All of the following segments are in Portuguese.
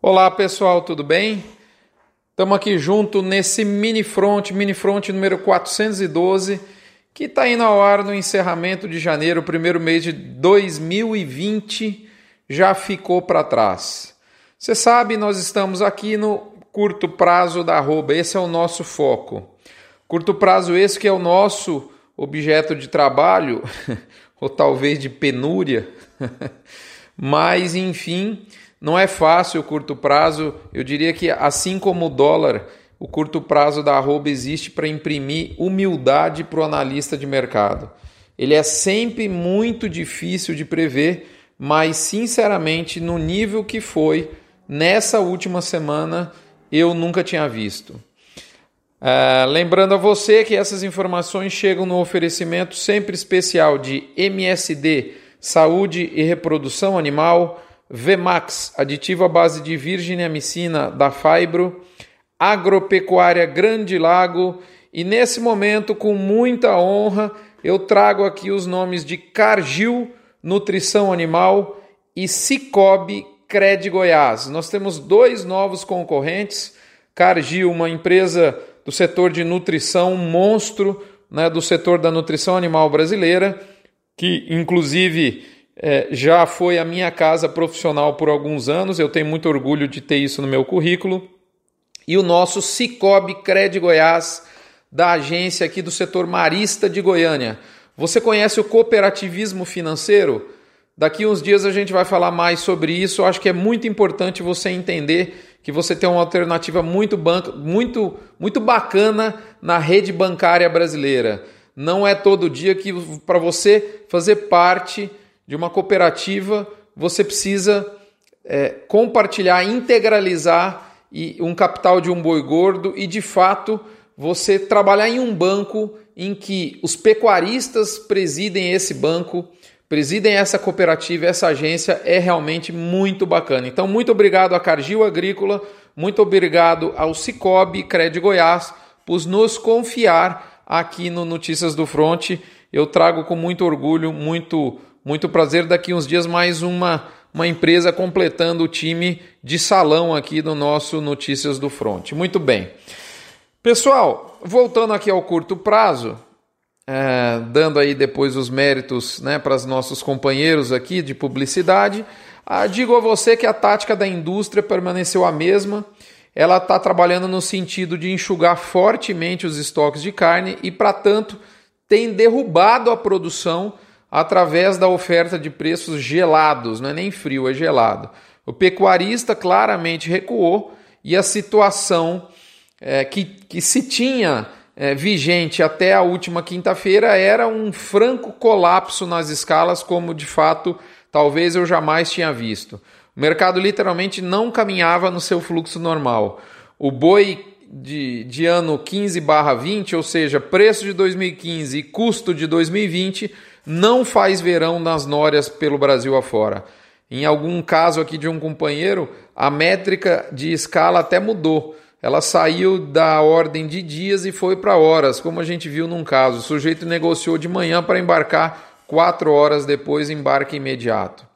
Olá pessoal, tudo bem? Estamos aqui junto nesse mini front, mini front número 412, que está indo ao ar no encerramento de janeiro, primeiro mês de 2020 já ficou para trás. Você sabe, nós estamos aqui no curto prazo da arroba, esse é o nosso foco. Curto prazo esse que é o nosso objeto de trabalho, ou talvez de penúria, mas enfim, não é fácil o curto prazo. Eu diria que, assim como o dólar, o curto prazo da arroba existe para imprimir humildade para o analista de mercado. Ele é sempre muito difícil de prever, mas sinceramente, no nível que foi nessa última semana, eu nunca tinha visto. Uh, lembrando a você que essas informações chegam no oferecimento sempre especial de MSD, Saúde e Reprodução Animal Vmax, aditivo à base de virgem amicina da Fibro, Agropecuária Grande Lago e nesse momento, com muita honra, eu trago aqui os nomes de Cargill Nutrição Animal e Cicobi Cred Goiás. Nós temos dois novos concorrentes. Cargill, uma empresa do setor de nutrição, um monstro né, do setor da nutrição animal brasileira, que inclusive é, já foi a minha casa profissional por alguns anos, eu tenho muito orgulho de ter isso no meu currículo. E o nosso Cicobi Cred Goiás, da agência aqui do setor marista de Goiânia. Você conhece o cooperativismo financeiro? Daqui uns dias a gente vai falar mais sobre isso. Eu acho que é muito importante você entender que você tem uma alternativa muito, banca, muito, muito bacana na rede bancária brasileira. Não é todo dia que para você fazer parte de uma cooperativa, você precisa é, compartilhar, integralizar um capital de um boi gordo e, de fato, você trabalhar em um banco em que os pecuaristas presidem esse banco, presidem essa cooperativa, essa agência, é realmente muito bacana. Então, muito obrigado à Cargill Agrícola, muito obrigado ao Cicobi Cred Goiás por nos confiar aqui no Notícias do Fronte. Eu trago com muito orgulho, muito muito prazer. Daqui uns dias, mais uma, uma empresa completando o time de salão aqui do nosso Notícias do Front. Muito bem. Pessoal, voltando aqui ao curto prazo, é, dando aí depois os méritos né, para os nossos companheiros aqui de publicidade, ah, digo a você que a tática da indústria permaneceu a mesma. Ela está trabalhando no sentido de enxugar fortemente os estoques de carne e, para tanto, tem derrubado a produção através da oferta de preços gelados, não é nem frio, é gelado. O pecuarista claramente recuou e a situação é, que, que se tinha é, vigente até a última quinta-feira era um franco colapso nas escalas, como de fato talvez eu jamais tinha visto. O mercado literalmente não caminhava no seu fluxo normal. O boi de, de ano 15 barra 20, ou seja, preço de 2015 e custo de 2020, não faz verão nas nórias pelo Brasil afora. Em algum caso aqui de um companheiro, a métrica de escala até mudou. Ela saiu da ordem de dias e foi para horas, como a gente viu num caso. O sujeito negociou de manhã para embarcar, quatro horas depois, embarque imediato.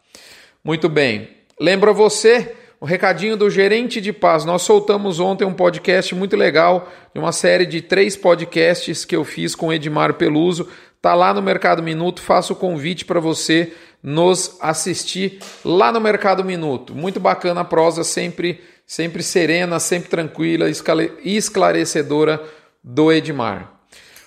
Muito bem. Lembra você o recadinho do gerente de paz. Nós soltamos ontem um podcast muito legal, de uma série de três podcasts que eu fiz com Edmar Peluso. Tá lá no Mercado Minuto, faço o convite para você nos assistir lá no Mercado Minuto. Muito bacana a prosa, sempre, sempre serena, sempre tranquila, esclarecedora do Edmar.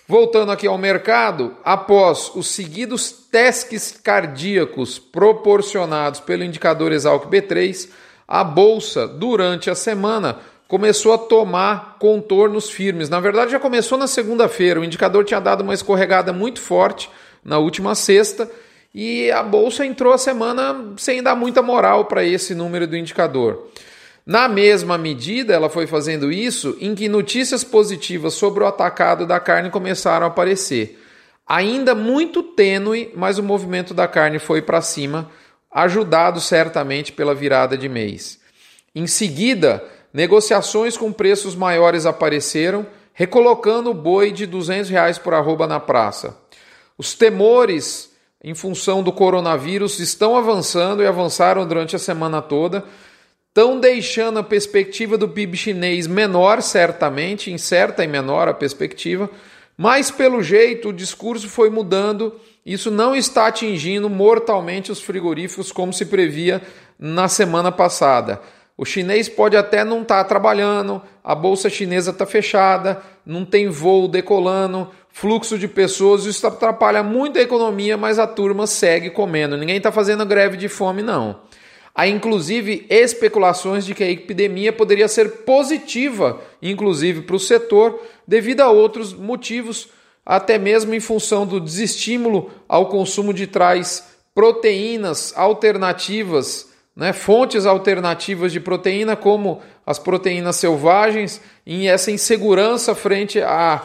Voltando aqui ao mercado, após os seguidos testes cardíacos proporcionados pelo indicador Exalc B3, a bolsa durante a semana começou a tomar contornos firmes. Na verdade, já começou na segunda-feira. O indicador tinha dado uma escorregada muito forte na última sexta e a bolsa entrou a semana sem dar muita moral para esse número do indicador. Na mesma medida, ela foi fazendo isso em que notícias positivas sobre o atacado da carne começaram a aparecer. Ainda muito tênue, mas o movimento da carne foi para cima, ajudado certamente pela virada de mês. Em seguida, Negociações com preços maiores apareceram, recolocando o boi de 200 reais por arroba na praça. Os temores em função do coronavírus estão avançando e avançaram durante a semana toda. estão deixando a perspectiva do PIB chinês menor, certamente, incerta e menor a perspectiva, mas pelo jeito o discurso foi mudando. Isso não está atingindo mortalmente os frigoríficos como se previa na semana passada. O chinês pode até não estar tá trabalhando, a bolsa chinesa está fechada, não tem voo decolando, fluxo de pessoas, isso atrapalha muito a economia, mas a turma segue comendo. Ninguém está fazendo greve de fome, não. Há inclusive especulações de que a epidemia poderia ser positiva, inclusive para o setor, devido a outros motivos, até mesmo em função do desestímulo ao consumo de traz proteínas alternativas, né, fontes alternativas de proteína, como as proteínas selvagens, e essa insegurança frente à,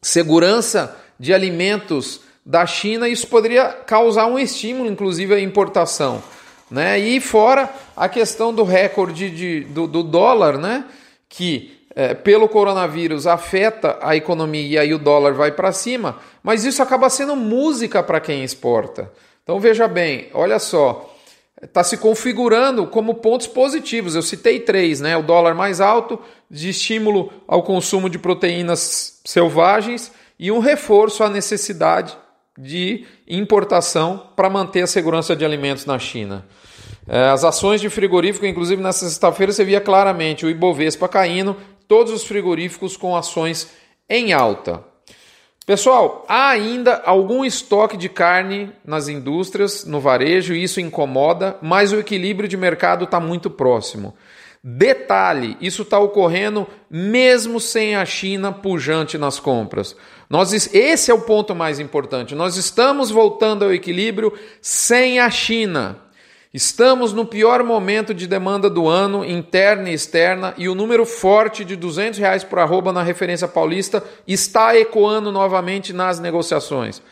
segurança de alimentos da China, isso poderia causar um estímulo, inclusive, à importação. Né? E fora a questão do recorde de, do, do dólar, né? que é, pelo coronavírus afeta a economia e aí o dólar vai para cima, mas isso acaba sendo música para quem exporta. Então veja bem, olha só, está se configurando como pontos positivos. Eu citei três, né? O dólar mais alto, de estímulo ao consumo de proteínas selvagens e um reforço à necessidade de importação para manter a segurança de alimentos na China. É, as ações de frigorífico, inclusive nessa sexta-feira, você via claramente o Ibovespa caindo, todos os frigoríficos com ações em alta. Pessoal, há ainda algum estoque de carne nas indústrias, no varejo, e isso incomoda, mas o equilíbrio de mercado está muito próximo. Detalhe: isso está ocorrendo mesmo sem a China pujante nas compras. Nós, esse é o ponto mais importante. Nós estamos voltando ao equilíbrio sem a China. Estamos no pior momento de demanda do ano, interna e externa, e o número forte de 200 reais por arroba na referência paulista está ecoando novamente nas negociações.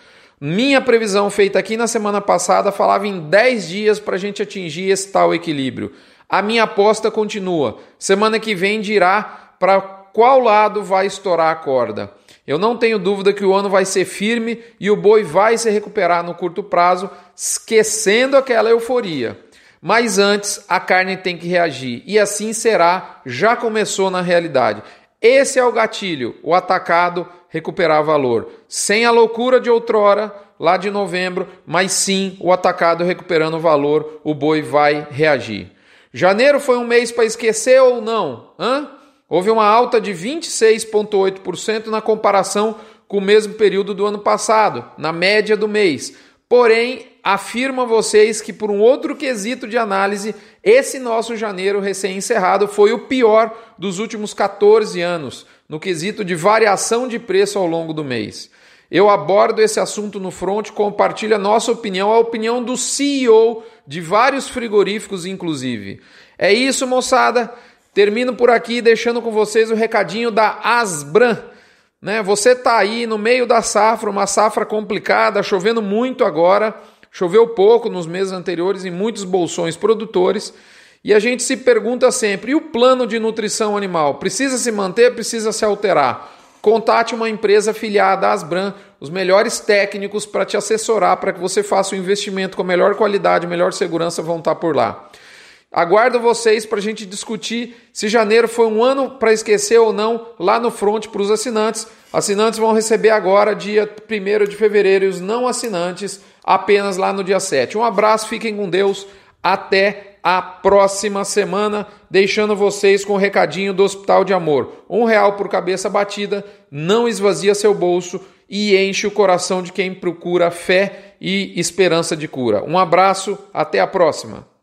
Minha previsão feita aqui na semana passada falava em 10 dias para a gente atingir esse tal equilíbrio. A minha aposta continua. Semana que vem dirá para qual lado vai estourar a corda. Eu não tenho dúvida que o ano vai ser firme e o boi vai se recuperar no curto prazo, esquecendo aquela euforia. Mas antes a carne tem que reagir e assim será, já começou na realidade. Esse é o gatilho, o atacado recuperar valor. Sem a loucura de outrora, lá de novembro, mas sim o atacado recuperando valor, o boi vai reagir. Janeiro foi um mês para esquecer ou não? Hã? Houve uma alta de 26,8% na comparação com o mesmo período do ano passado, na média do mês. Porém, afirmo a vocês que, por um outro quesito de análise, esse nosso janeiro recém-encerrado foi o pior dos últimos 14 anos, no quesito de variação de preço ao longo do mês. Eu abordo esse assunto no front, compartilho a nossa opinião, a opinião do CEO de vários frigoríficos, inclusive. É isso, moçada. Termino por aqui deixando com vocês o recadinho da Asbran. Né? Você está aí no meio da safra, uma safra complicada, chovendo muito agora, choveu pouco nos meses anteriores em muitos bolsões produtores. E a gente se pergunta sempre: e o plano de nutrição animal? Precisa se manter? Precisa se alterar? Contate uma empresa afiliada à Asbran, os melhores técnicos para te assessorar para que você faça o um investimento com melhor qualidade, melhor segurança vão estar por lá. Aguardo vocês para a gente discutir se janeiro foi um ano para esquecer ou não lá no front para os assinantes. Assinantes vão receber agora, dia 1 de fevereiro, e os não assinantes apenas lá no dia 7. Um abraço, fiquem com Deus. Até a próxima semana, deixando vocês com o recadinho do Hospital de Amor. Um real por cabeça batida, não esvazia seu bolso e enche o coração de quem procura fé e esperança de cura. Um abraço, até a próxima.